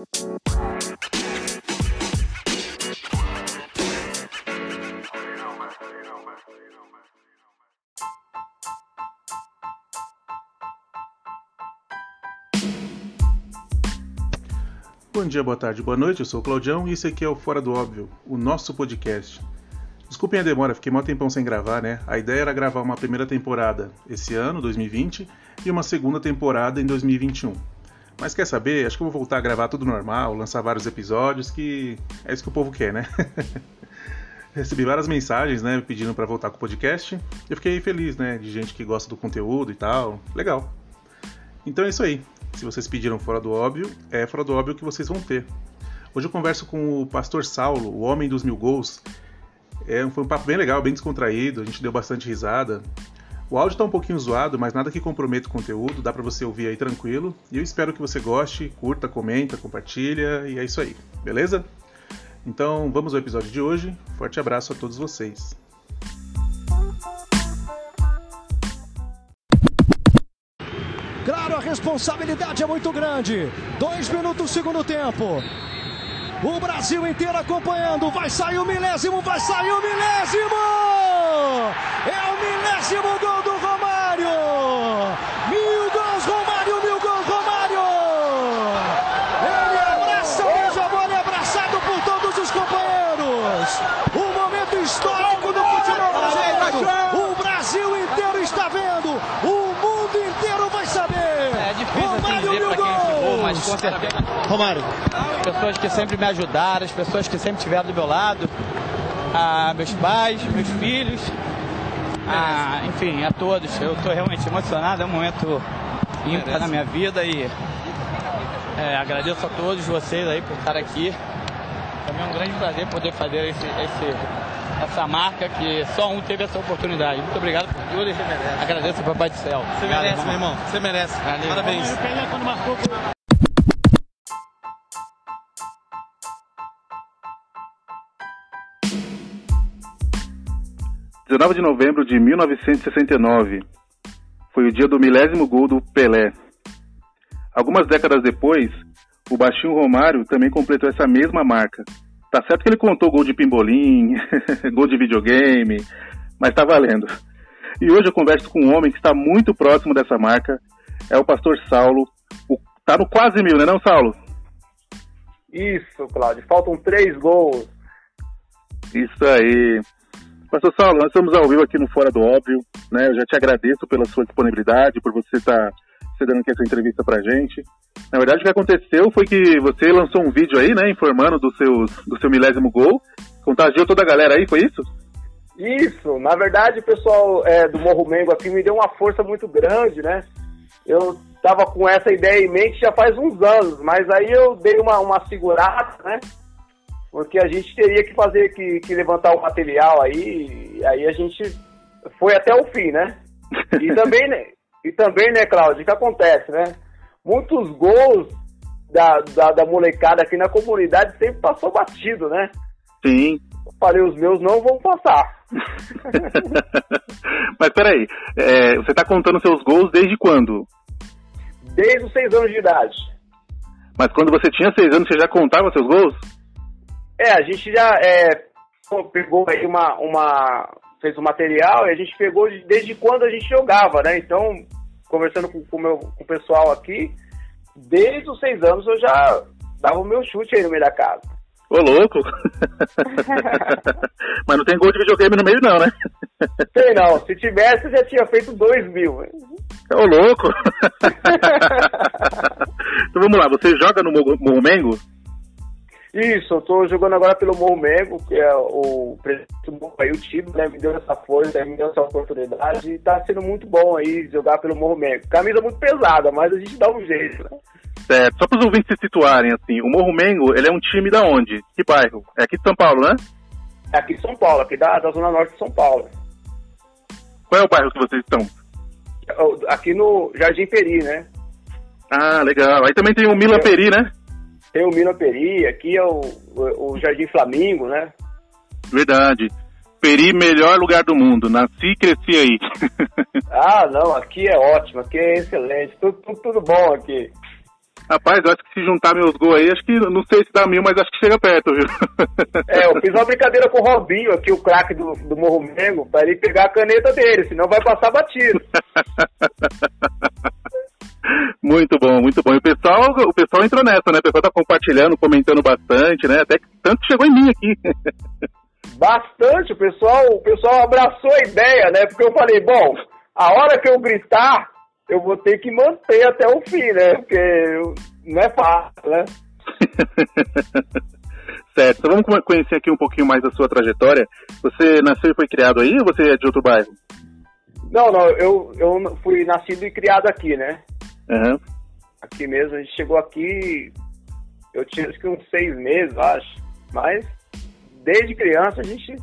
Bom dia, boa tarde, boa noite, eu sou o Claudião e esse aqui é o Fora do Óbvio, o nosso podcast. Desculpem a demora, fiquei mó tempão sem gravar, né? A ideia era gravar uma primeira temporada esse ano, 2020, e uma segunda temporada em 2021. Mas quer saber? Acho que eu vou voltar a gravar tudo normal, lançar vários episódios, que é isso que o povo quer, né? Recebi várias mensagens, né, pedindo para voltar com o podcast. Eu fiquei feliz, né, de gente que gosta do conteúdo e tal. Legal. Então é isso aí. Se vocês pediram fora do óbvio, é fora do óbvio que vocês vão ter. Hoje eu converso com o pastor Saulo, o homem dos mil gols. É, foi um papo bem legal, bem descontraído, a gente deu bastante risada. O áudio está um pouquinho zoado, mas nada que comprometa o conteúdo, dá para você ouvir aí tranquilo. E eu espero que você goste, curta, comenta, compartilha e é isso aí, beleza? Então vamos ao episódio de hoje. Forte abraço a todos vocês. Claro, a responsabilidade é muito grande. Dois minutos, segundo tempo. O Brasil inteiro acompanhando. Vai sair o milésimo, vai sair o milésimo! É milésimo gol do Romário! Mil gols, Romário, mil gols, Romário! Ele abraça o Jabone, abraçado por todos os companheiros. Um momento histórico do futebol brasileiro. O Brasil inteiro está vendo. O mundo inteiro vai saber. É difícil assim Romário, mil gols. mas com certeza. Romário. As pessoas que sempre me ajudaram, as pessoas que sempre estiveram do meu lado, a meus pais, meus filhos, a, enfim, a todos. Eu estou realmente emocionado, é um momento ímpar na minha vida e é, agradeço a todos vocês aí por estar aqui. Também é um grande prazer poder fazer esse, esse- essa marca que só um teve essa oportunidade. Muito obrigado por tudo e agradeço ao Papai do Céu. Você merece, meu irmão. Você merece. Valeu. Parabéns. 19 de novembro de 1969 foi o dia do milésimo gol do Pelé. Algumas décadas depois, o baixinho Romário também completou essa mesma marca. Tá certo que ele contou gol de pimbolim, gol de videogame, mas tá valendo. E hoje eu converso com um homem que está muito próximo dessa marca, é o pastor Saulo. O, tá no quase mil, né não, Saulo? Isso, Cláudio. Faltam três gols. Isso aí. Pastor Saulo, nós estamos ao vivo aqui no Fora do Óbvio, né? Eu já te agradeço pela sua disponibilidade, por você estar cedendo aqui essa entrevista pra gente. Na verdade, o que aconteceu foi que você lançou um vídeo aí, né, informando do, seus, do seu milésimo gol, contagiou toda a galera aí, foi isso? Isso. Na verdade, o pessoal é, do Morro Mengo aqui me deu uma força muito grande, né? Eu tava com essa ideia em mente já faz uns anos, mas aí eu dei uma, uma segurada, né? Porque a gente teria que fazer, que, que levantar o material aí, e aí a gente foi até o fim, né? E também, né, e também, né, Cláudio, o que acontece, né? Muitos gols da, da, da molecada aqui na comunidade sempre passou batido, né? Sim. Eu falei, os meus não vão passar. Mas peraí, é, você tá contando seus gols desde quando? Desde os seis anos de idade. Mas quando você tinha seis anos, você já contava seus gols? É, a gente já é, pegou aí uma, uma. fez o material e a gente pegou de- desde quando a gente jogava, né? Então, conversando com, com, o meu, com o pessoal aqui, desde os seis anos eu já dava o meu chute aí no meio da casa. Ô, louco! Mas não tem gol de videogame no meio, não, né? Sei não, se tivesse eu já tinha feito dois mil. Ô, louco! então vamos lá, você joga no Mo- Morro Mengo? Isso, eu tô jogando agora pelo Morro Mengo, que é o presidente do Morro aí, o time, né? Me deu essa força, me deu essa oportunidade e tá sendo muito bom aí jogar pelo Morro Mengo. Camisa muito pesada, mas a gente dá um jeito, né? Certo, só para os ouvintes se situarem, assim, o Morro Mengo, ele é um time da onde? Que bairro? É aqui de São Paulo, né? É aqui de São Paulo, aqui da, da Zona Norte de São Paulo. Qual é o bairro que vocês estão? Aqui no Jardim Peri, né? Ah, legal. Aí também tem o Milan Peri, né? Tem o Mina Peri, aqui é o, o, o Jardim Flamingo, né? Verdade. Peri, melhor lugar do mundo. Nasci e cresci aí. Ah, não, aqui é ótimo, aqui é excelente, tudo, tudo, tudo bom aqui. Rapaz, eu acho que se juntar meus gols aí, acho que não sei se dá mil, mas acho que chega perto, viu? É, eu fiz uma brincadeira com o Robinho aqui, o craque do, do Morro Mengo, pra ele pegar a caneta dele, senão vai passar batido. Muito bom, muito bom. E o pessoal, o pessoal entrou nessa, né? O pessoal tá compartilhando, comentando bastante, né? Até que tanto chegou em mim aqui. Bastante, o pessoal, o pessoal abraçou a ideia, né? Porque eu falei, bom, a hora que eu gritar, eu vou ter que manter até o fim, né? Porque não é fácil, né? certo, então vamos conhecer aqui um pouquinho mais da sua trajetória. Você nasceu e foi criado aí ou você é de outro bairro? Não, não, eu, eu fui nascido e criado aqui, né? Uhum. Aqui mesmo, a gente chegou aqui, eu tinha acho que uns seis meses, acho. Mas desde criança a gente,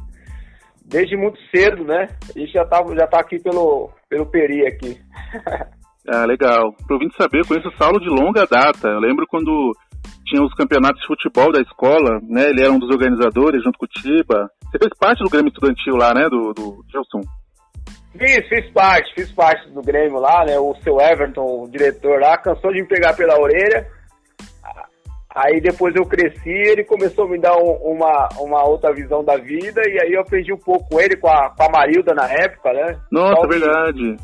desde muito cedo, né? A gente já tá, já tá aqui pelo, pelo Peri aqui. ah, legal. Pra ouvinte saber, eu conheço o Saulo de longa data. Eu lembro quando tinha os campeonatos de futebol da escola, né? Ele era um dos organizadores junto com o Tiba. Você fez parte do Grêmio Estudantil lá, né? Do, do Gilson. Fiz, fiz parte, fiz parte do Grêmio lá, né? O seu Everton, o diretor lá, cansou de me pegar pela orelha. Aí depois eu cresci, ele começou a me dar um, uma, uma outra visão da vida, e aí eu aprendi um pouco com ele, com a, com a Marilda na época, né? Nossa, Só verdade.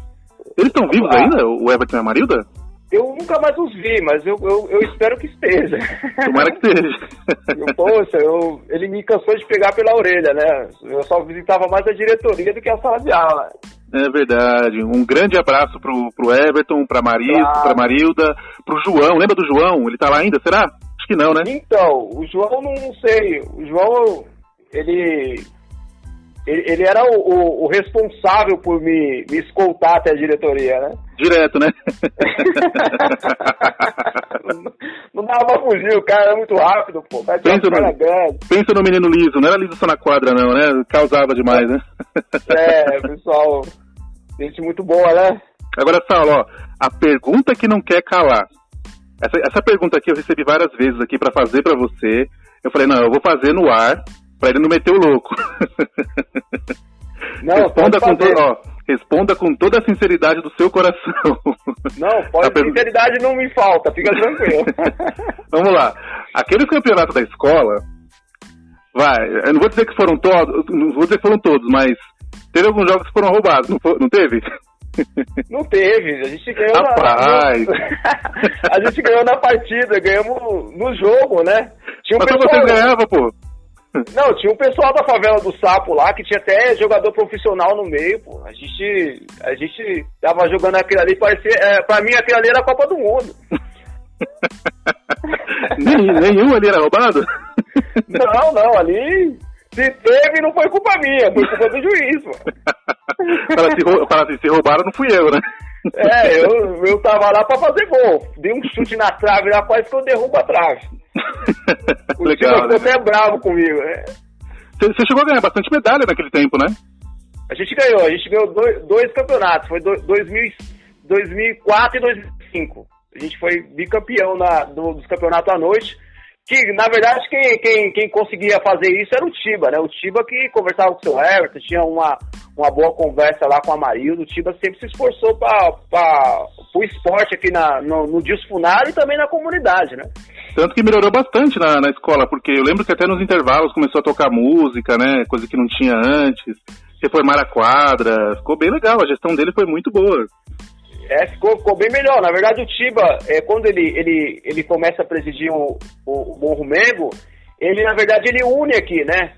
Eles estão vivos ah, ainda, o Everton e a Marilda? Eu nunca mais os vi, mas eu, eu, eu espero que esteja. Tomara que esteja. Poxa, eu, ele me cansou de pegar pela orelha, né? Eu só visitava mais a diretoria do que a sala de aula. É verdade. Um grande abraço pro, pro Everton, pra, Maria, claro. pra Marilda, pro João. Lembra do João? Ele tá lá ainda, será? Acho que não, né? Então, o João não sei. O João, ele. Ele, ele era o, o, o, responsável por me, me escoltar até a diretoria, né? Direto, né? não, dava pra fugir, o cara era muito rápido, pô. Pensa no, pensa no menino liso, não era liso só na quadra, não, né? Causava demais, né? é, pessoal, Gente muito boa, né? Agora, Saulo, ó, a pergunta que não quer calar. Essa, essa pergunta aqui eu recebi várias vezes aqui para fazer para você. Eu falei, não, eu vou fazer no ar para ele não meter o louco. Não, responda, com to, ó, responda com toda a sinceridade do seu coração. Não, pode, a sinceridade não me falta, fica tranquilo. Vamos lá. Aqueles campeonatos da escola, vai, eu não vou dizer que foram todos, não vou dizer que foram todos, mas Teve alguns jogos que foram roubados, não, foi, não teve? Não teve, a gente ganhou Rapaz. na. a gente ganhou na partida, ganhamos no jogo, né? Tinha um Mas pessoal... vocês ganhavam, pô. Não, tinha um pessoal da favela do Sapo lá que tinha até jogador profissional no meio, pô. A gente, a gente tava jogando aquilo ali, parecia, é, pra mim aquilo ali era a Copa do Mundo. nenhum ali era roubado? Não, não, ali se teve, não foi culpa minha, foi culpa do juiz, mano. Fala assim, fala assim, se roubaram, não fui eu, né? É, eu, eu tava lá pra fazer gol. Dei um chute na trave lá, quase que eu derrubo a trave. O Legal, time ficou né? até bravo comigo, né? Você chegou a ganhar bastante medalha naquele tempo, né? A gente ganhou, a gente ganhou dois, dois campeonatos, foi do, 2000, 2004 e 2005. A gente foi bicampeão na, do, dos campeonatos à noite que na verdade quem, quem, quem conseguia fazer isso era o Tiba, né? O Tiba que conversava com o seu Everton, tinha uma, uma boa conversa lá com a Marildo, o Tiba sempre se esforçou para o esporte aqui na, no, no Disfunário e também na comunidade, né? Tanto que melhorou bastante na, na escola, porque eu lembro que até nos intervalos começou a tocar música, né? Coisa que não tinha antes, reformar a quadra, ficou bem legal, a gestão dele foi muito boa. É, ficou, ficou bem melhor. Na verdade, o Tiba, é, quando ele, ele, ele começa a presidir o, o, o Morro Mengo, ele, na verdade, ele une aqui, né?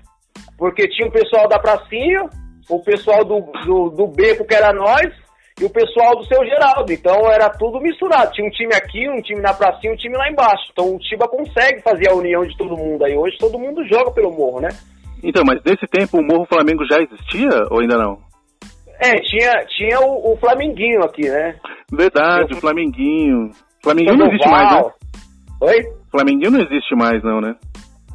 Porque tinha o pessoal da pracinha, o pessoal do, do, do beco, que era nós, e o pessoal do seu Geraldo. Então, era tudo misturado. Tinha um time aqui, um time na pracinha, um time lá embaixo. Então, o Tiba consegue fazer a união de todo mundo. Aí, hoje, todo mundo joga pelo Morro, né? Então, mas nesse tempo, o Morro Flamengo já existia ou ainda não? É, tinha, tinha o, o Flamenguinho aqui, né? Verdade, o Flamenguinho. Flamenguinho não existe mais, né? Oi? Flamenguinho não existe mais, não, né?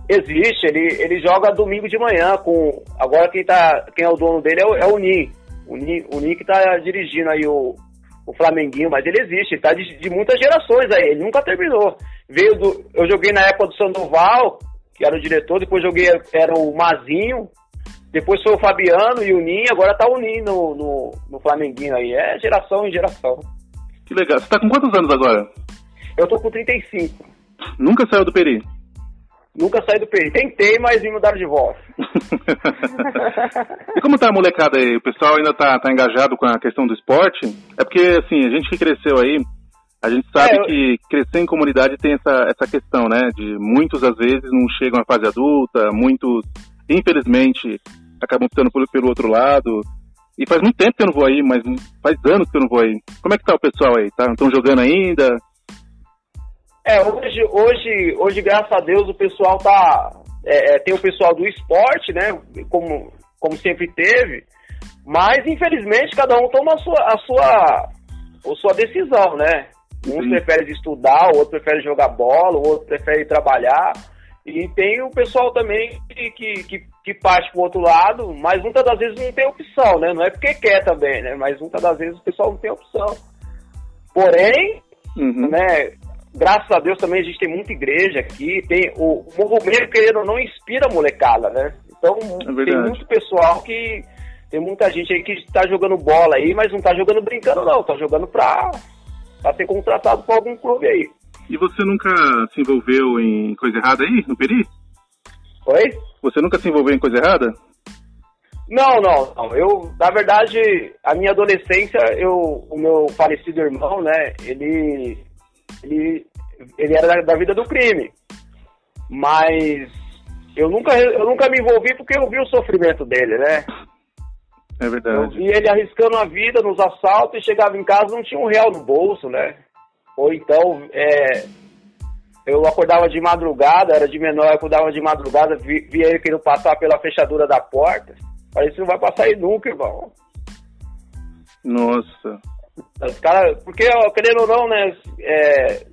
Existe, ele, ele joga domingo de manhã com. Agora quem, tá, quem é o dono dele é o, é o Nin. O Nin, o Nin que tá dirigindo aí o, o Flamenguinho, mas ele existe, ele tá de, de muitas gerações aí, ele nunca terminou. Veio do. Eu joguei na época do Sandoval, que era o diretor, depois joguei, era o Mazinho, depois foi o Fabiano e o Ninho, agora tá o Ninho no, no, no Flamenguinho aí. É geração em geração. Que legal. Você tá com quantos anos agora? Eu tô com 35. Nunca saiu do Peri? Nunca saí do Peri. Tentei, mas me mudaram de volta. e como tá a molecada aí? O pessoal ainda tá, tá engajado com a questão do esporte? É porque, assim, a gente que cresceu aí, a gente sabe é, eu... que crescer em comunidade tem essa, essa questão, né? De muitos, às vezes, não chegam à fase adulta, muitos, infelizmente, acabam ficando pelo, pelo outro lado. E faz muito tempo que eu não vou aí, mas faz anos que eu não vou aí. Como é que tá o pessoal aí? Tá? Estão jogando ainda? É, hoje, hoje, hoje, graças a Deus, o pessoal tá. É, é, tem o pessoal do esporte, né? Como, como sempre teve. Mas, infelizmente, cada um toma a sua, a sua, a sua decisão, né? Um prefere estudar, o outro prefere jogar bola, o outro prefere trabalhar. E tem o pessoal também que, que, que, que parte pro outro lado, mas muitas das vezes não tem opção, né? Não é porque quer também, né? Mas muitas das vezes o pessoal não tem opção. Porém, uhum. né, graças a Deus também a gente tem muita igreja aqui, tem o, o movimento querendo ou não inspira a molecada, né? Então é tem muito pessoal que tem muita gente aí que está jogando bola aí, mas não está jogando brincando não, está jogando para para ser contratado por algum clube aí. E você nunca se envolveu em coisa errada aí, no Peri? Oi? Você nunca se envolveu em coisa errada? Não, não, não. Eu, na verdade, a minha adolescência, eu, o meu falecido irmão, né, ele, ele, ele era da, da vida do crime. Mas eu nunca, eu nunca me envolvi porque eu vi o sofrimento dele, né? É verdade. Vi ele arriscando a vida nos assaltos e chegava em casa não tinha um real no bolso, né? Ou então, é, eu acordava de madrugada, era de menor, eu acordava de madrugada, via vi ele querendo passar pela fechadura da porta. Falei, isso não vai passar aí nunca, irmão. Nossa. Os cara, porque, querendo ou não, né, é,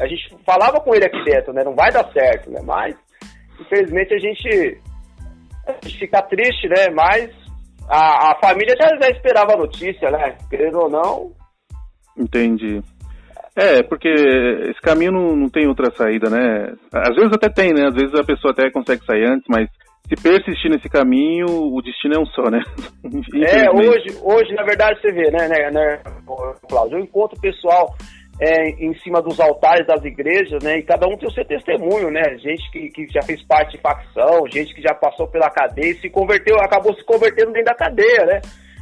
a gente falava com ele aqui dentro, né, não vai dar certo, né, mas, infelizmente, a gente, a gente fica triste, né, mas a, a família já, já esperava a notícia, né, querendo ou não. Entendi. É, porque esse caminho não, não tem outra saída, né? Às vezes até tem, né? Às vezes a pessoa até consegue sair antes, mas se persistir nesse caminho, o destino é um só, né? é, hoje, hoje, na verdade, você vê, né, né, né Cláudio? Eu encontro pessoal é, em cima dos altares das igrejas, né? E cada um tem o seu testemunho, né? Gente que, que já fez parte de facção, gente que já passou pela cadeia e se converteu, acabou se convertendo dentro da cadeia, né?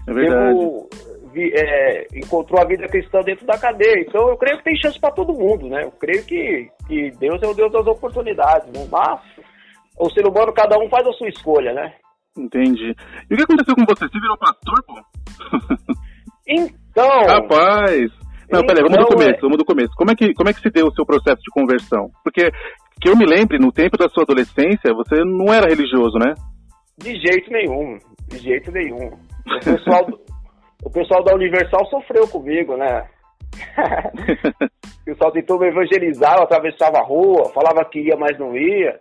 É verdade. Temo, vi, é, encontrou a vida cristã dentro da cadeia. Então eu creio que tem chance para todo mundo, né? Eu creio que, que Deus é o Deus das oportunidades, né? Mas o ser humano, cada um faz a sua escolha, né? Entendi. E o que aconteceu com você? Você virou pastor, pô? Então. Rapaz! Não, então, peraí, vamos do então, começo, é... vamos do começo. Como é, que, como é que se deu o seu processo de conversão? Porque, que eu me lembre, no tempo da sua adolescência, você não era religioso, né? De jeito nenhum, de jeito nenhum. O pessoal, o pessoal da Universal sofreu comigo, né? o pessoal tentou me evangelizar, eu atravessava a rua, falava que ia, mas não ia.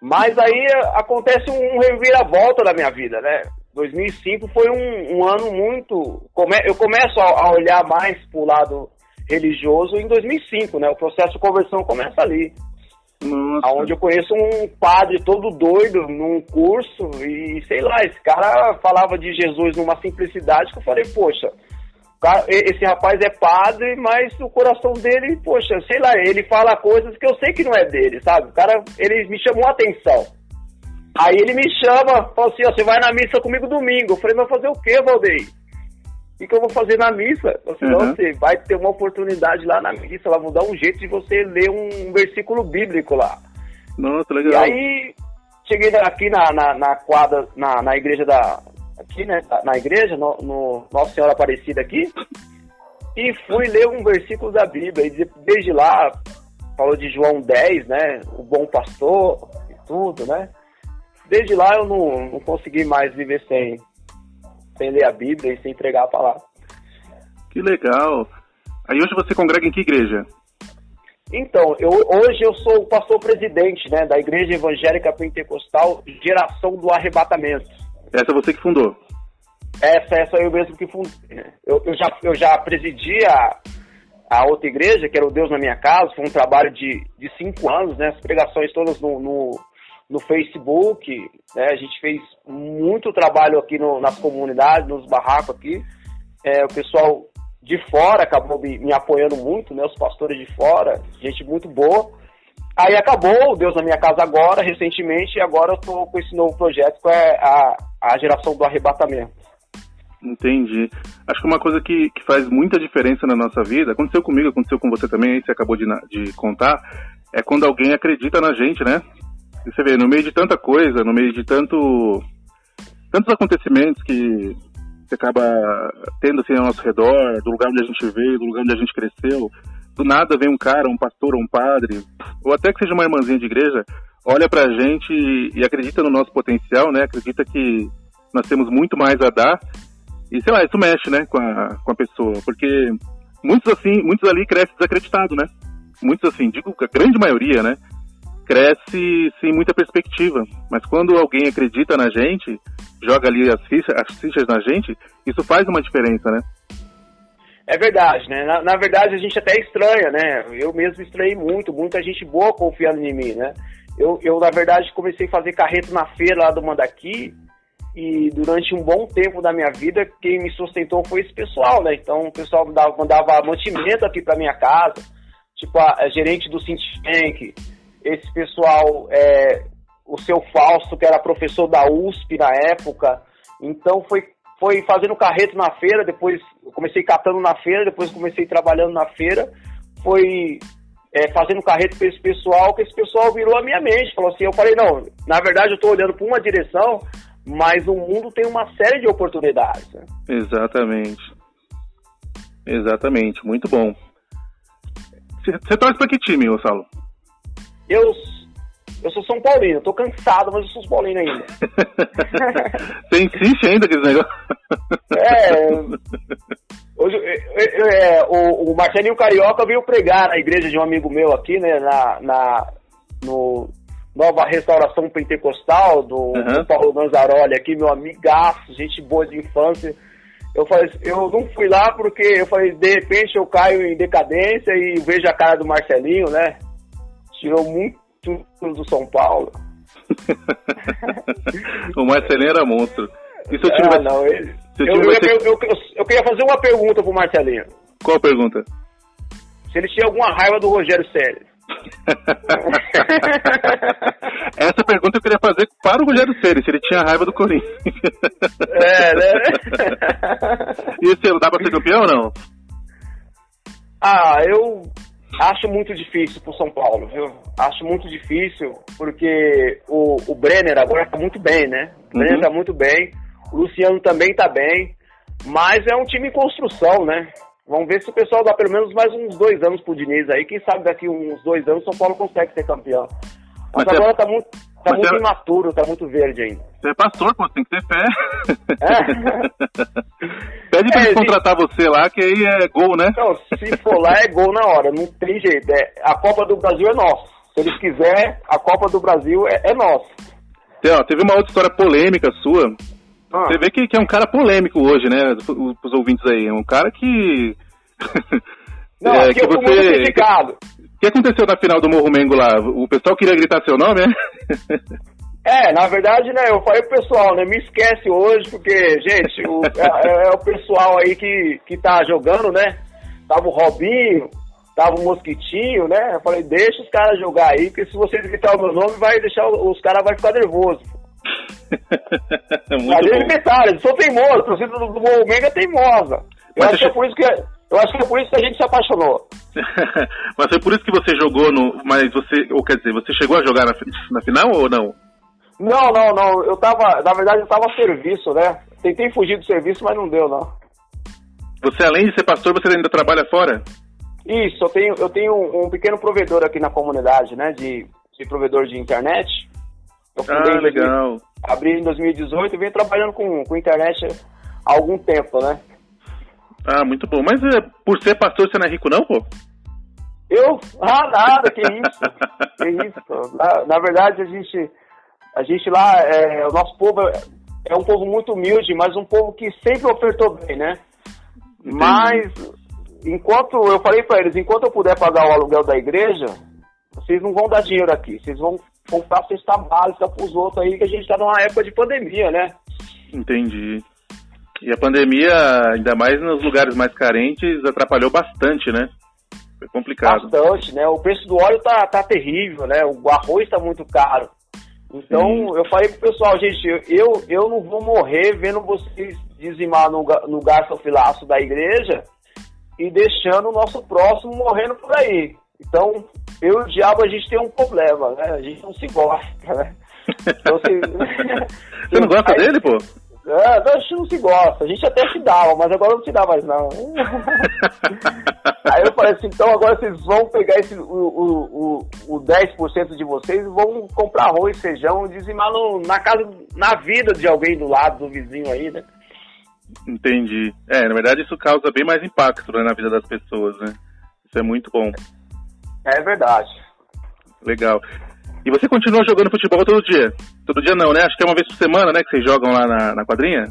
Mas aí acontece um reviravolta da minha vida, né? 2005 foi um, um ano muito. Come, eu começo a, a olhar mais para o lado religioso em 2005, né? O processo de conversão começa ali. Nossa. Onde eu conheço um padre todo doido num curso e sei lá, esse cara falava de Jesus numa simplicidade que eu falei, poxa, esse rapaz é padre, mas o coração dele, poxa, sei lá, ele fala coisas que eu sei que não é dele, sabe? O cara, ele me chamou a atenção. Aí ele me chama, fala assim, ó, você vai na missa comigo domingo. Eu falei, vai fazer o quê, Valdeir? O que, eu vou fazer na missa? Eu falei, uhum. você vai ter uma oportunidade lá na missa, lá vão dar um jeito de você ler um versículo bíblico lá. Nossa, legal. E aí, cheguei aqui na, na, na quadra, na, na igreja da... Aqui, né, na igreja, no, no Nossa Senhora Aparecida aqui, e fui ler um versículo da Bíblia. E desde lá, falou de João 10, né, o bom pastor e tudo, né. Desde lá eu não, não consegui mais viver sem, sem ler a Bíblia e sem entregar a palavra. Que legal. Aí hoje você congrega em que igreja? Então, eu, hoje eu sou o pastor presidente né, da Igreja Evangélica Pentecostal Geração do Arrebatamento. Essa é você que fundou? Essa, essa eu mesmo que fundei. Eu, eu, já, eu já presidi a, a outra igreja, que era o Deus na Minha Casa, foi um trabalho de, de cinco anos, né? As pregações todas no, no, no Facebook, né? A gente fez muito trabalho aqui no, nas comunidades, nos barracos aqui. É, o pessoal de fora acabou me, me, apoiando muito, né? Os pastores de fora, gente muito boa. Aí acabou o Deus na minha casa agora, recentemente, e agora eu tô com esse novo projeto que é a, a geração do arrebatamento. Entendi. Acho que uma coisa que, que faz muita diferença na nossa vida, aconteceu comigo, aconteceu com você também, aí você acabou de, de contar, é quando alguém acredita na gente, né? Você vê, no meio de tanta coisa, no meio de tanto tantos acontecimentos que você acaba tendo assim ao nosso redor, do lugar onde a gente veio, do lugar onde a gente cresceu, do nada vem um cara, um pastor um padre, ou até que seja uma irmãzinha de igreja, olha pra gente e acredita no nosso potencial, né? Acredita que nós temos muito mais a dar. E sei lá, isso mexe, né, com a, com a pessoa, porque muitos assim, muitos ali crescem desacreditados, né? Muitos assim, digo que a grande maioria, né? Cresce sem muita perspectiva. Mas quando alguém acredita na gente, joga ali as fichas, as fichas na gente, isso faz uma diferença, né? É verdade, né? Na, na, verdade, a gente até estranha, né? Eu mesmo estranhei muito, muita gente boa confiando em mim, né? Eu, eu na verdade, comecei a fazer carreto na feira lá do Mandaqui e durante um bom tempo da minha vida, quem me sustentou foi esse pessoal, né? Então, o pessoal mandava, mandava mantimento aqui para minha casa, tipo a, a gerente do Tank, esse pessoal, é, o seu Fausto, que era professor da USP na época. Então, foi foi fazendo carreto na feira, depois comecei catando na feira, depois comecei trabalhando na feira, foi é, fazendo carreto para esse pessoal, que esse pessoal virou a minha mente, falou assim, eu falei, não, na verdade eu estou olhando para uma direção, mas o mundo tem uma série de oportunidades. Né? Exatamente. Exatamente, muito bom. Você torce para que time, Gonçalo? Eu eu sou São Paulino, tô cansado, mas eu sou São Paulino ainda. Você insiste ainda com esse negócio? É. Hoje, é, é, o, o Marcelinho Carioca veio pregar na igreja de um amigo meu aqui, né? Na, na, no Nova Restauração Pentecostal, do, uhum. do Paulo Manzaroli aqui, meu amigaço, gente boa de infância. Eu falei, eu não fui lá porque eu falei, de repente eu caio em decadência e vejo a cara do Marcelinho, né? Tirou muito do São Paulo. o Marcelinho era monstro. E seu time ah, vai... não, ele... eu, eu, ser... eu, eu, queria fazer uma pergunta pro Marcelinho. Qual pergunta? Se ele tinha alguma raiva do Rogério Célio. Essa pergunta eu queria fazer para o Rogério Ceni, se ele tinha raiva do Corinthians. É, né? e esse dá para ser campeão ou não? Ah, eu Acho muito difícil pro São Paulo, viu? Acho muito difícil, porque o, o Brenner agora tá muito bem, né? O Brenner uhum. tá muito bem, o Luciano também tá bem, mas é um time em construção, né? Vamos ver se o pessoal dá pelo menos mais uns dois anos pro Diniz aí. Quem sabe daqui uns dois anos o São Paulo consegue ser campeão. Mas, mas agora é... tá muito, tá muito é... imaturo, tá muito verde ainda. Você é pastor, pô, tem que ter fé. É. Pede pra é, eles contratar você lá, que aí é gol, né? Não, se for lá é gol na hora, não tem jeito. É, a Copa do Brasil é nossa. Se eles quiserem, a Copa do Brasil é, é nossa. Ó, teve uma outra história polêmica sua. Ah. Você vê que, que, é um cara polêmico hoje, né? Os, ouvintes aí. É um cara que. Não, é, que eu você... O que aconteceu na final do Morro Mengo lá? O pessoal queria gritar seu nome, é? É, na verdade, né, eu falei pro pessoal, né, me esquece hoje, porque, gente, o, é, é, é, o pessoal aí que, que tá jogando, né, tava o Robinho, tava o Mosquitinho, né, eu falei, deixa os caras jogar aí, porque se vocês gritar o meu nome, vai deixar, os caras vai ficar nervosos. Mas eles gritaram, eles são teimosos, a torcida do, do Menga é teimosa. Eu acho, que é por isso que, eu acho que é por isso que a gente se apaixonou. mas foi por isso que você jogou no. Mas você. Ou quer dizer, você chegou a jogar na, na final ou não? Não, não, não. Eu tava, na verdade, eu tava a serviço, né? Tentei fugir do serviço, mas não deu, não. Você, além de ser pastor, você ainda trabalha fora? Isso, eu tenho, eu tenho um pequeno provedor aqui na comunidade, né? De, de provedor de internet. Eu ah, legal. abri em 2018 e venho trabalhando com, com internet há algum tempo, né? Ah, muito bom. Mas é, por ser pastor, você não é rico, não, pô? Eu? Ah, nada, que isso. que isso. Na, na verdade, a gente a gente lá, é, o nosso povo é, é um povo muito humilde, mas um povo que sempre ofertou bem, né? Entendi. Mas, enquanto, eu falei para eles, enquanto eu puder pagar o aluguel da igreja, vocês não vão dar dinheiro aqui, vocês vão comprar cesta básica para os outros aí, que a gente está numa época de pandemia, né? Entendi. E a pandemia, ainda mais nos lugares mais carentes, atrapalhou bastante, né? Foi complicado. Bastante, né? O preço do óleo tá, tá terrível, né? O arroz tá muito caro. Então, Sim. eu falei pro pessoal, gente, eu, eu não vou morrer vendo vocês dizimar no, no garçofilaço da igreja e deixando o nosso próximo morrendo por aí. Então, eu e o diabo, a gente tem um problema, né? A gente não se gosta, né? Então, se... Você não gosta aí, dele, pô? É, a gente não se gosta. A gente até se dava, mas agora não se dá mais, não. Aí eu falei assim, então agora vocês vão pegar esse, o, o, o, o 10% de vocês e vão comprar arroz, feijão, dizimar no, na casa, na vida de alguém do lado, do vizinho aí, né? Entendi. É, na verdade isso causa bem mais impacto né, na vida das pessoas, né? Isso é muito bom. É verdade. Legal. E você continua jogando futebol todo dia? Todo dia não, né? Acho que é uma vez por semana, né? Que vocês jogam lá na, na quadrinha?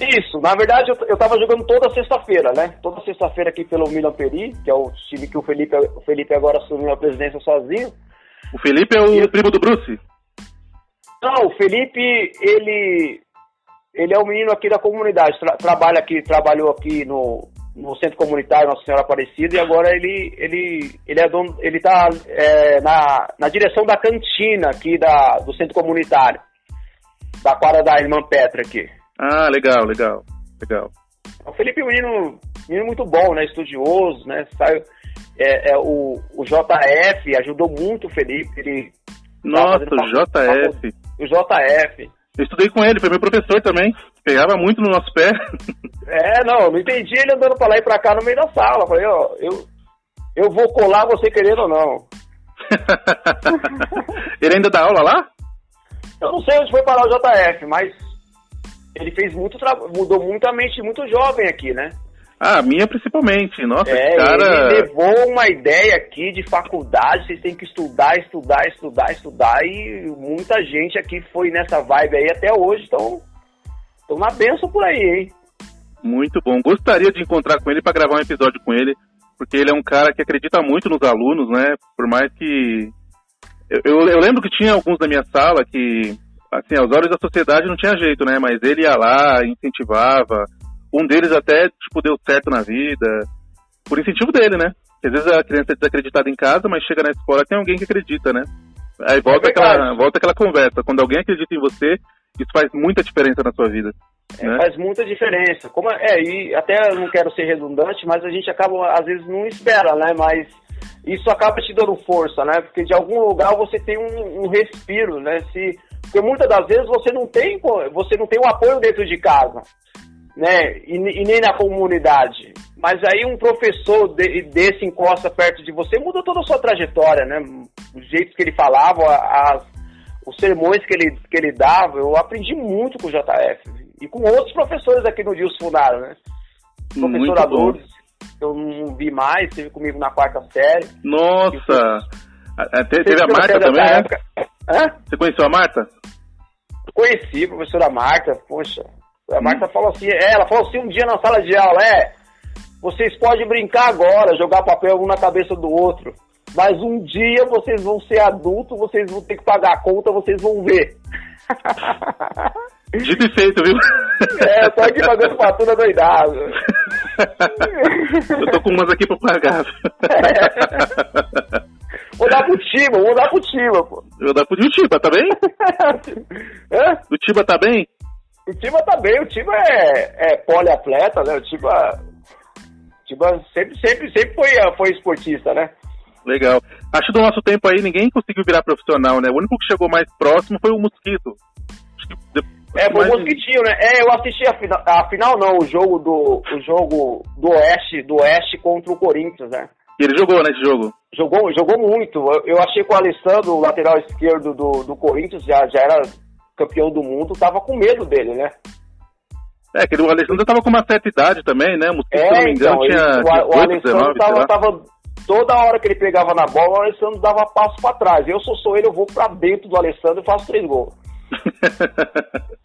Isso, na verdade eu, eu tava jogando toda sexta-feira, né? Toda sexta-feira aqui pelo Milan Peri, que é o time que o Felipe, o Felipe agora assumiu a presidência sozinho. O Felipe é o e... primo do Bruce? Não, o Felipe, ele ele é um menino aqui da comunidade, tra trabalha aqui, trabalhou aqui no, no centro comunitário Nossa Senhora Aparecida e agora ele ele ele é dono, ele tá é, na, na direção da cantina aqui da, do centro comunitário da quadra da irmã Petra aqui. Ah, legal, legal, legal. O Felipe é um menino, menino muito bom, né, estudioso, né, saiu, é, é, o, o JF ajudou muito o Felipe, ele Nossa, o JF. O JF. Eu estudei com ele, foi meu professor também. Pegava muito no nosso pé. É, não, não entendi ele andando pra lá e pra cá no meio da sala. Falei, ó, eu, eu vou colar você querendo ou não. ele ainda dá aula lá? Eu não sei onde foi parar o JF, mas ele fez muito mudou muito a mente muito jovem aqui, né? Ah, minha principalmente. Nossa, é, cara. Ele levou uma ideia aqui de faculdade, vocês têm que estudar, estudar, estudar, estudar, e muita gente aqui foi nessa vibe aí até hoje, então estão na benção por aí, hein? Muito bom. Gostaria de encontrar com ele para gravar um episódio com ele, porque ele é um cara que acredita muito nos alunos, né? Por mais que. Eu, eu, eu lembro que tinha alguns da minha sala que, assim, aos olhos da sociedade não tinha jeito, né? Mas ele ia lá, incentivava um deles até, tipo, deu certo na vida, por incentivo dele, né? Porque às vezes a criança é desacreditada em casa, mas chega na escola tem alguém que acredita, né? Aí volta, é aquela, volta aquela conversa. Quando alguém acredita em você, isso faz muita diferença na sua vida. É, né? Faz muita diferença. Como é, e até não quero ser redundante, mas a gente acaba, às vezes, não espera, né? Mas isso acaba te dando força, né? Porque de algum lugar você tem um, um respiro, né? Se, porque muitas das vezes você não tem, você não tem um apoio dentro de casa né? E, e, nem na comunidade. Mas aí um professor de, desse encosta perto de você, muda toda a sua trajetória, né? O jeito que ele falava, as, os sermões que ele, que ele dava, eu aprendi muito com o JF. E com outros professores aqui no Dios Funaro, né? Professor Adores, eu não vi mais, esteve comigo na quarta série. Nossa! Te, teve a Marta também, né? Hã? Você conheceu a Marta? Conheci, professora Marta, poxa, a Marta falou assim, é, ela falou assim um dia na sala de aula, é, vocês podem brincar agora, jogar papel um na cabeça do outro, mas um dia vocês vão ser adultos, vocês vão ter que pagar a conta, vocês vão ver. Dito e feito, viu? É, eu tô aqui pagando fatura doidado. eu tô com umas aqui pra pagar. É. Vou dar pro Tiba, vou dar pro Tiba, pô. Vou dar pro Tiba, tá bem? Hã? O Tiba tá bem? O Tiba tá bem, o Tiba é, é poliatleta, né? O Tiba, Tiba sempre, sempre, sempre foi, foi esportista, né? Legal. Acho que do nosso tempo aí ninguém conseguiu virar profissional, né? O único que chegou mais próximo foi o Mosquito. É, foi o Mosquitinho, né? É, eu assisti a final, a final não, o jogo do o jogo do Oeste, do Oeste contra o Corinthians, né? E ele jogou, né, esse jogo? Jogou, jogou muito. Eu, eu achei que o Alessandro, o lateral esquerdo do, do Corinthians, já, já era campeão do mundo, tava com medo dele, né? É, que o Alessandro tava com uma certa idade também, né? Mosquito, é, se não me engano, então, tinha, o, 18, o Alessandro 19, tava, tava, toda hora que ele pegava na bola, o Alessandro dava passo para trás. Eu sou, sou ele, eu vou para dentro do Alessandro e faço três gols.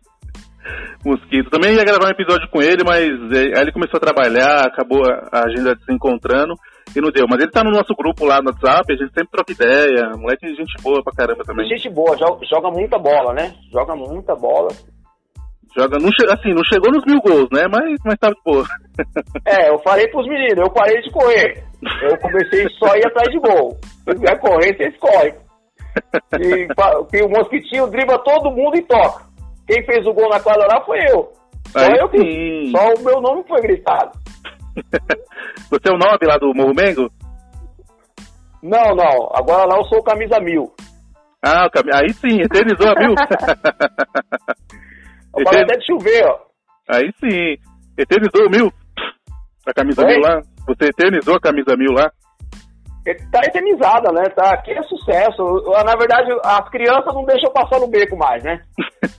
Mosquito. Também ia gravar um episódio com ele, mas é, aí ele começou a trabalhar, acabou a agenda se encontrando e não deu. Mas ele tá no nosso grupo lá no WhatsApp, a gente sempre troca ideia. Moleque gente boa pra caramba também. Gente boa, joga, joga muita bola, né? Joga muita bola. Joga, não, assim, não chegou nos mil gols, né? Mas, mas tá boa. É, eu falei pros meninos, eu parei de correr. Eu comecei só a ir atrás de gol. Se quiser correr, vocês correm. E, e o Mosquitinho dribla todo mundo e toca. Quem fez o gol na quadra lá foi eu. Só Aí eu que. Só o meu nome foi gritado. Você é o nome lá do Morro Mengo? Não, não. Agora lá eu sou o camisa mil. Ah, aí sim, eternizou a mil. Agora Etern... até de chover, ó. Aí sim. Eternizou mil. A camisa Oi? mil lá. Você eternizou a camisa mil lá? Tá eternizada, né? Tá, aqui é sucesso. Na verdade, as crianças não deixam passar no beco mais, né?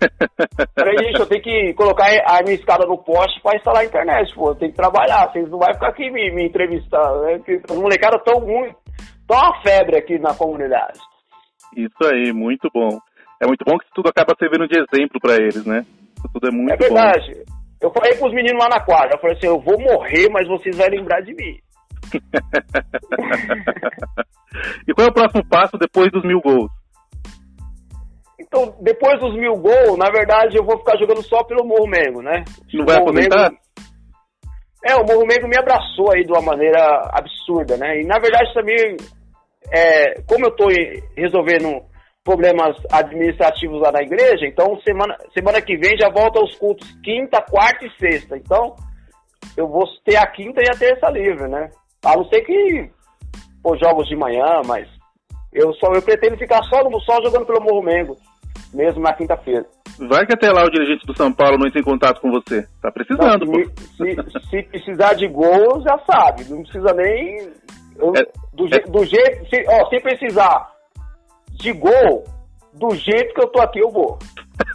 Peraí, gente, eu tenho que colocar a minha escada no poste pra instalar a internet, pô. Eu tenho que trabalhar. Vocês não vão ficar aqui me, me entrevistando, né? As molecadas tão muito. tão uma febre aqui na comunidade. Isso aí, muito bom. É muito bom que tudo acaba servindo de exemplo para eles, né? Isso tudo é muito É verdade. Bom. Eu falei pros meninos lá na quadra, eu falei assim, eu vou morrer, mas vocês vão lembrar de mim. e qual é o próximo passo depois dos mil gols? Então, depois dos mil gols, na verdade, eu vou ficar jogando só pelo Morro Mengo, né? Não vai aposentar? Mengo... É, o Morro Mengo me abraçou aí de uma maneira absurda, né? E na verdade também, é, como eu tô resolvendo problemas administrativos lá na igreja, então semana, semana que vem já volta aos cultos quinta, quarta e sexta. Então, eu vou ter a quinta e a terça livre, né? A não ser que pô, jogos de manhã, mas eu só eu pretendo ficar só, no, só jogando pelo Morro Mengo, mesmo na quinta-feira. Vai que até lá o dirigente do São Paulo não entra em contato com você. Tá precisando, não, se, se, se, precisar de gol, já sabe. Não precisa nem. Eu, é, do, é... do jeito. Se, ó, se precisar de gol, do jeito que eu tô aqui, eu vou.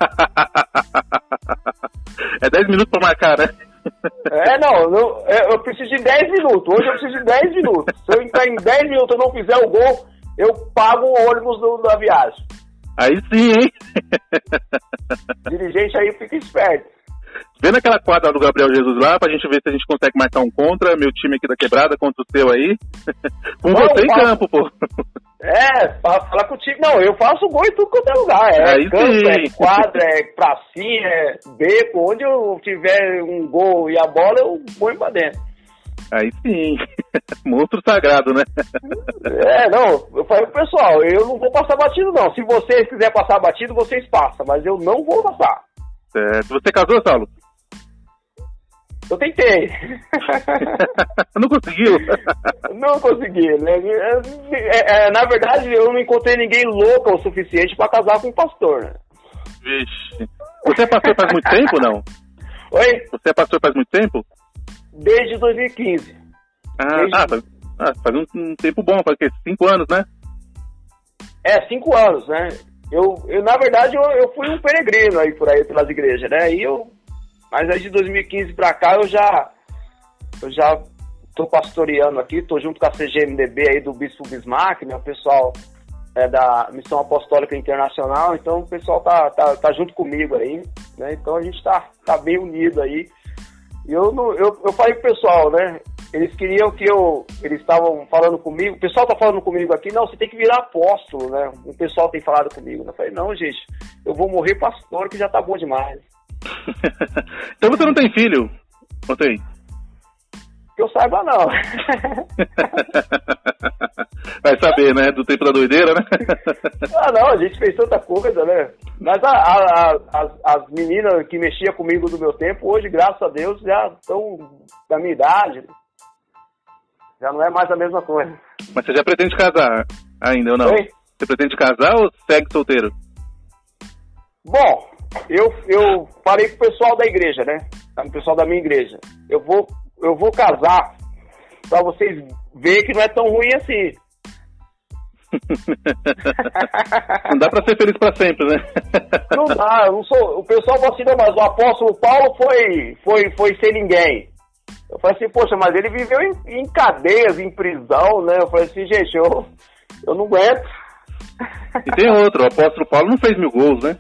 é 10 minutos pra marcar, né? É, não, eu, é, eu preciso de 10 minutos. Hoje eu preciso de 10 minutos. Se eu entrar em 10 minutos e não fizer o gol, eu pago o ônibus do, da viagem. Aí sim, hein? Dirigente aí fica esperto. Vendo aquela quadra do Gabriel Jesus lá, pra gente ver se a gente consegue marcar um contra, meu time aqui da quebrada contra o seu aí. Com não, você em campo, pô. É, falar contigo. Não, eu faço gol em tudo quanto é lugar. É campo, sim. é quadra, é pracinha, é beco. Onde eu tiver um gol e a bola, eu ponho pra dentro. Aí sim. Monstro sagrado, né? É, não, eu falei pro pessoal, eu não vou passar batido não. Se vocês quiserem passar batido, vocês passam, mas eu não vou passar. Certo. Você casou, Saulo? Eu tentei. não conseguiu? Não consegui, né? É, é, na verdade, eu não encontrei ninguém louco o suficiente para casar com um pastor, né? Vixe. Você é pastor faz muito tempo, não? Oi? Você é pastor faz muito tempo? Desde 2015. Ah, Desde... ah, faz, ah, faz um, um, tempo bom, faz o quê? Cinco anos, né? É, cinco anos, né? Eu, eu na verdade, eu, eu fui um peregrino aí por aí pelas igrejas, né? E eu mas aí de 2015 para cá eu já eu já tô pastoreando aqui, tô junto com a CGMDB aí do Bispo Bismarck, né? O pessoal é da Missão Apostólica Internacional, então o pessoal tá, tá, tá junto comigo aí, né? Então a gente tá, tá bem unido aí. E eu, não, eu, eu falei pro pessoal, né? Eles queriam que eu. Eles estavam falando comigo. O pessoal tá falando comigo aqui, não, você tem que virar apóstolo, né? O pessoal tem falado comigo. Eu falei, não, gente, eu vou morrer pastor, que já tá bom demais. então você não tem filho? Ou tem? Que eu saiba, não. Vai saber, né? Do tempo da doideira, né? ah, não, a gente fez tanta coisa, né? Mas a, a, a, as, as meninas que mexiam comigo do meu tempo, hoje, graças a Deus, já estão da minha idade. Já não é mais a mesma coisa. Mas você já pretende casar ainda ou não? Oi? Você pretende casar ou segue solteiro? Bom, eu, eu falei pro pessoal da igreja, né? O pessoal da minha igreja. Eu vou, eu vou casar pra vocês verem que não é tão ruim assim. não dá pra ser feliz pra sempre, né? não dá, eu não sou. O pessoal fala assim, não, mas o apóstolo Paulo foi, foi, foi sem ninguém. Eu falei assim, poxa, mas ele viveu em, em cadeias, em prisão, né? Eu falei assim, gente, eu, eu não aguento. E tem outro, o apóstolo Paulo não fez mil gols, né?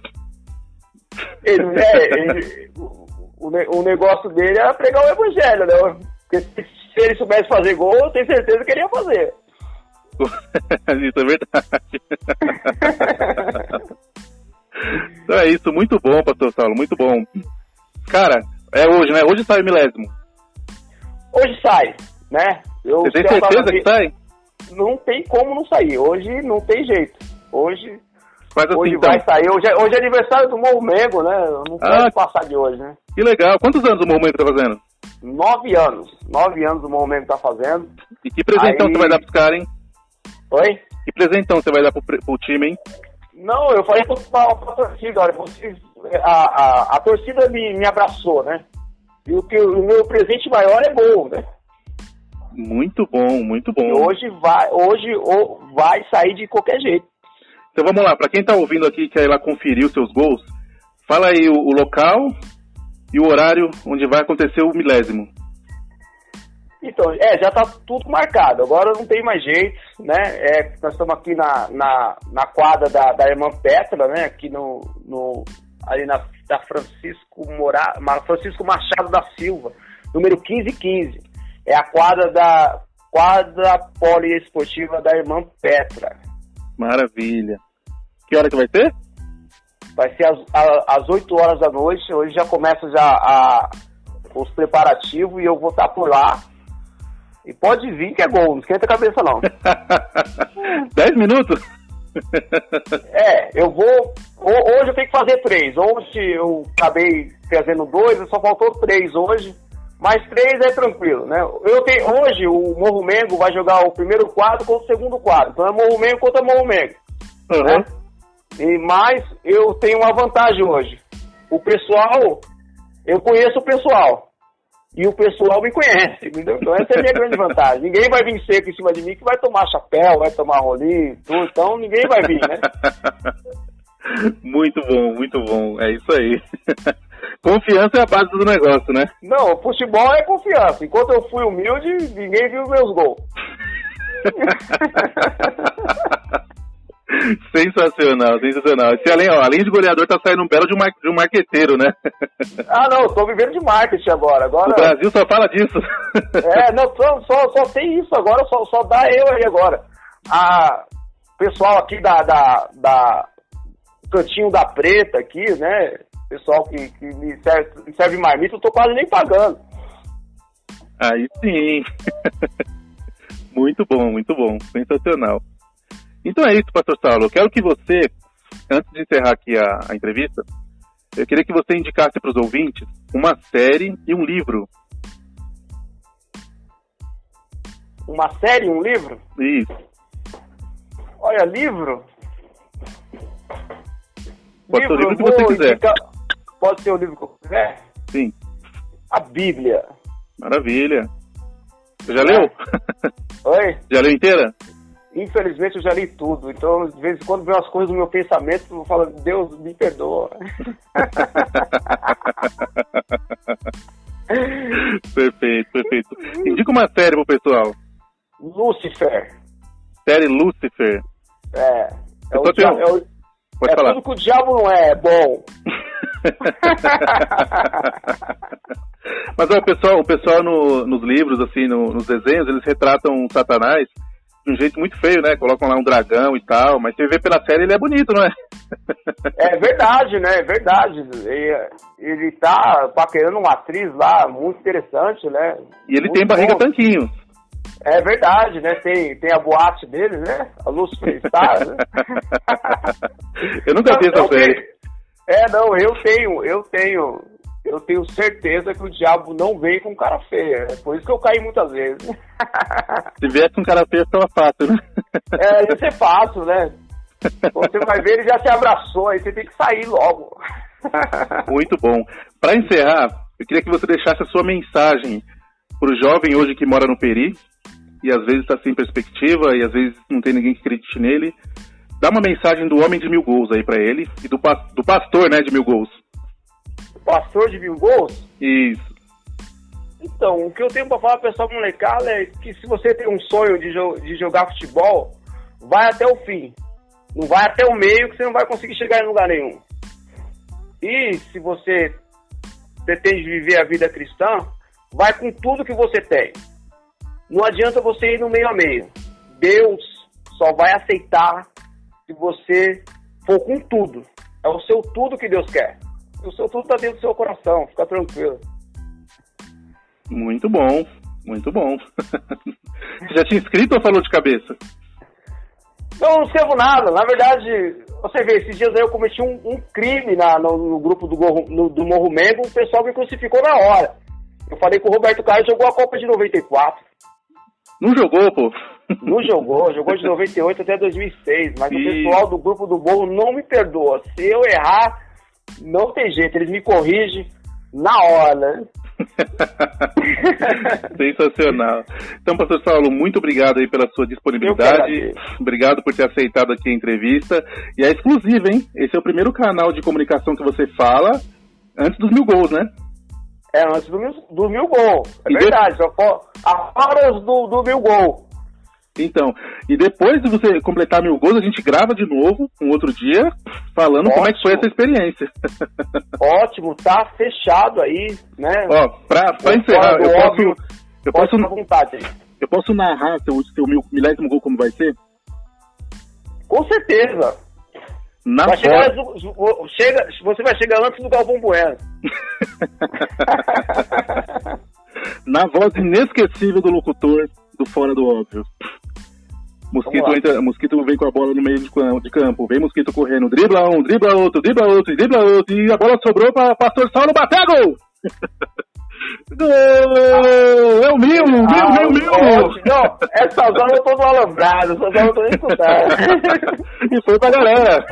Ele, é, ele, o, o negócio dele era pregar o evangelho, né? Porque se ele soubesse fazer gol, eu tenho certeza que ele ia fazer. isso é verdade. então é isso, muito bom, pastor Saulo, muito bom. Cara, é hoje, né? Hoje sai o milésimo. Hoje sai, né? Eu, Você tem certeza que sai? Não tem como não sair. Hoje não tem jeito. Hoje, assim, hoje então. vai sair. Hoje é, hoje é aniversário do Morro Mengo, né? Eu não ah, passar de hoje, né? Que legal. Quantos anos o Morro Mengo tá fazendo? Nove anos. Nove anos o Morro Mengo tá fazendo. E que presentão Aí... você vai dar pros caras, hein? Oi? Que presentão você vai dar pro, pro time, hein? Não, eu falei pra, pra torcida, olha, você, a, a, a torcida me, me abraçou, né? E o, que, o meu presente maior é gol, né? Muito bom, muito bom. E hoje vai, hoje vai sair de qualquer jeito. Então vamos lá, para quem está ouvindo aqui e quer ir lá conferir os seus gols, fala aí o, o, local e o horário onde vai acontecer o milésimo. Então, é, já está tudo marcado, agora não tem mais jeito, né? É, nós estamos aqui na, na, na quadra da, da irmã Petra, né? Aqui no, no ali na da Francisco Mora, Francisco Machado da Silva, número 1515. É a quadra da quadra poliesportiva da irmã Petra. Maravilha. Que hora que vai ter? Vai ser às, às 8 horas da noite. Hoje já começa já a, os preparativos e eu vou estar por lá. E pode vir que é gol, não esquenta a cabeça não. 10 minutos? é, eu vou. Hoje eu tenho que fazer três. Ontem eu acabei fazendo dois, só faltou três hoje. Mas três é tranquilo, né? Eu tenho, hoje o Morro Mengo vai jogar o primeiro quadro contra o segundo quadro. Então é Morro Mengo contra Morro Mengo. Uhum. Né? E, mas eu tenho uma vantagem hoje. O pessoal, eu conheço o pessoal. E o pessoal me conhece, entendeu? Então essa é a minha grande vantagem. Ninguém vai vir seco em cima de mim que vai tomar chapéu, vai tomar rolinho, tudo. Então ninguém vai vir, né? Muito bom, muito bom. É isso aí. Confiança é a base do negócio, né? Não, futebol é confiança. Enquanto eu fui humilde, ninguém viu meus gols. sensacional, sensacional. Esse, além, ó, além de goleador, tá saindo um belo de um, mar, de um marqueteiro, né? ah, não, tô vivendo de marketing agora. agora... O Brasil só fala disso. é, não, só, só, só tem isso agora, só, só dá eu aí agora. A pessoal aqui da, da, da Cantinho da Preta aqui, né? Pessoal que, que me serve, serve marmita, eu tô quase nem pagando. Aí sim. muito bom, muito bom. Sensacional. Então é isso, Pastor Saulo. Eu quero que você, antes de encerrar aqui a, a entrevista, eu queria que você indicasse para os ouvintes uma série e um livro. Uma série e um livro? Isso. Olha, livro. Pode livro, ser o livro que você quiser. Indicar... Pode ser o livro que eu quiser? Sim. A Bíblia. Maravilha. Você já é. leu? Oi? Já leu inteira? Infelizmente eu já li tudo, então de vez em quando vem umas coisas no meu pensamento, eu falo, Deus me perdoa. perfeito, perfeito. Indica uma série pro pessoal. Lucifer. Série Lucifer. É. É, o, dia, é, o, é tudo que o diabo não é, é bom. Mas ó, o pessoal, o pessoal no, nos livros, assim, no, nos desenhos, eles retratam Satanás de um jeito muito feio, né? Colocam lá um dragão e tal, mas você vê pela série ele é bonito, não é? é verdade, né? É verdade. Ele, ele tá paquerando uma atriz lá muito interessante, né? E ele muito tem barriga bom. tanquinho. É verdade, né? Tem, tem a boate dele, né? A Luz Star, né? eu nunca vi essa série. É, não, eu tenho, eu tenho eu tenho certeza que o diabo não vem com cara feia. É por isso que eu caí muitas vezes. Se viesse com cara feia, ficava fácil, né? É, isso é fácil, né? Você vai ver, ele já se abraçou, aí você tem que sair logo. Muito bom. Para encerrar, eu queria que você deixasse a sua mensagem para o jovem hoje que mora no Peri e às vezes está sem perspectiva e às vezes não tem ninguém que acredite nele. Dá uma mensagem do homem de mil gols aí para ele e do, do pastor, né, de mil gols pastor de mil gols? Isso. Então, o que eu tenho para falar para pessoal molecada é que se você tem um sonho de, jo de jogar futebol, vai até o fim. Não vai até o meio que você não vai conseguir chegar em lugar nenhum. E se você pretende viver a vida cristã, vai com tudo que você tem. Não adianta você ir no meio a meio. Deus só vai aceitar se você for com tudo. É o seu tudo que Deus quer. O seu tudo tá dentro do seu coração, fica tranquilo. Muito bom, muito bom. Você já tinha inscrito ou falou de cabeça? Não, não escrevo nada. Na verdade, você vê, esses dias aí eu cometi um, um crime na, no, no, grupo do, no, do Morro Mengo, o pessoal me crucificou na hora. Eu falei que o Roberto Carlos jogou a Copa de 94. Não jogou, pô? Não jogou, jogou de 98 até 2006, mas e... o pessoal do grupo do Morro não me perdoa. Se eu errar, não tem jeito, eles me corrigem na hora? Sensacional. Então, pastor Saulo, muito obrigado aí pela sua disponibilidade. Obrigado por ter aceitado aqui a entrevista. E é exclusiva, hein? Esse é o primeiro canal de comunicação que você fala antes dos mil gols, né? É, antes do mil, do mil gol. É e verdade. De... A horas do, do mil gol. Então, e depois de você completar mil gols, a gente grava de novo, um outro dia, falando Ótimo. como é que foi essa experiência. Ótimo, tá fechado aí, né? Ó, pra, pra encerrar, eu óbvio, posso. Eu posso, vontade eu posso narrar seu, seu mil, milésimo gol como vai ser? Com certeza. Na vai chegar, chega, você vai chegar antes do Galvão Bueno. Na voz inesquecível do locutor do Fora do Óbvio. Mosquito, entra, mosquito vem com a bola no meio de, campo, vem Mosquito correndo, dribla um, dribla outro, dribla outro, dribla outro, e a bola sobrou para Pastor Saulo bater gol! Gol! É o meu, meu, ah, meu, meu! Não, essa zona eu tô no alambrado, essa zona eu tô nem escutando. e foi pra galera.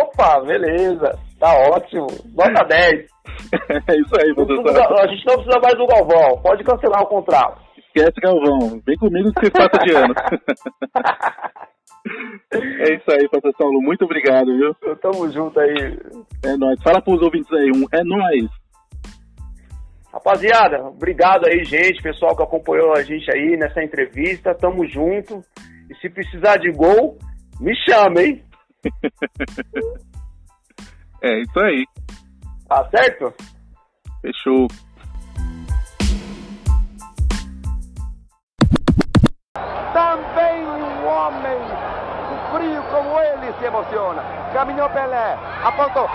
Opa, beleza. Tá ótimo. Nota 10. É isso aí, professor. A gente não precisa mais do Galvão. Pode cancelar o contrato. Esquece, Galvão. Vem comigo que você passa de ano. é isso aí, professor Saulo. Muito obrigado, viu? Tamo junto aí. É nóis. Fala pros ouvintes aí. Um é nóis. Rapaziada, obrigado aí, gente, pessoal que acompanhou a gente aí nessa entrevista. Tamo junto. E se precisar de gol, me chama, hein? é isso aí. Tá certo? Fechou. Também um homem frio como ele se emociona. Caminhou Pelé, apontou.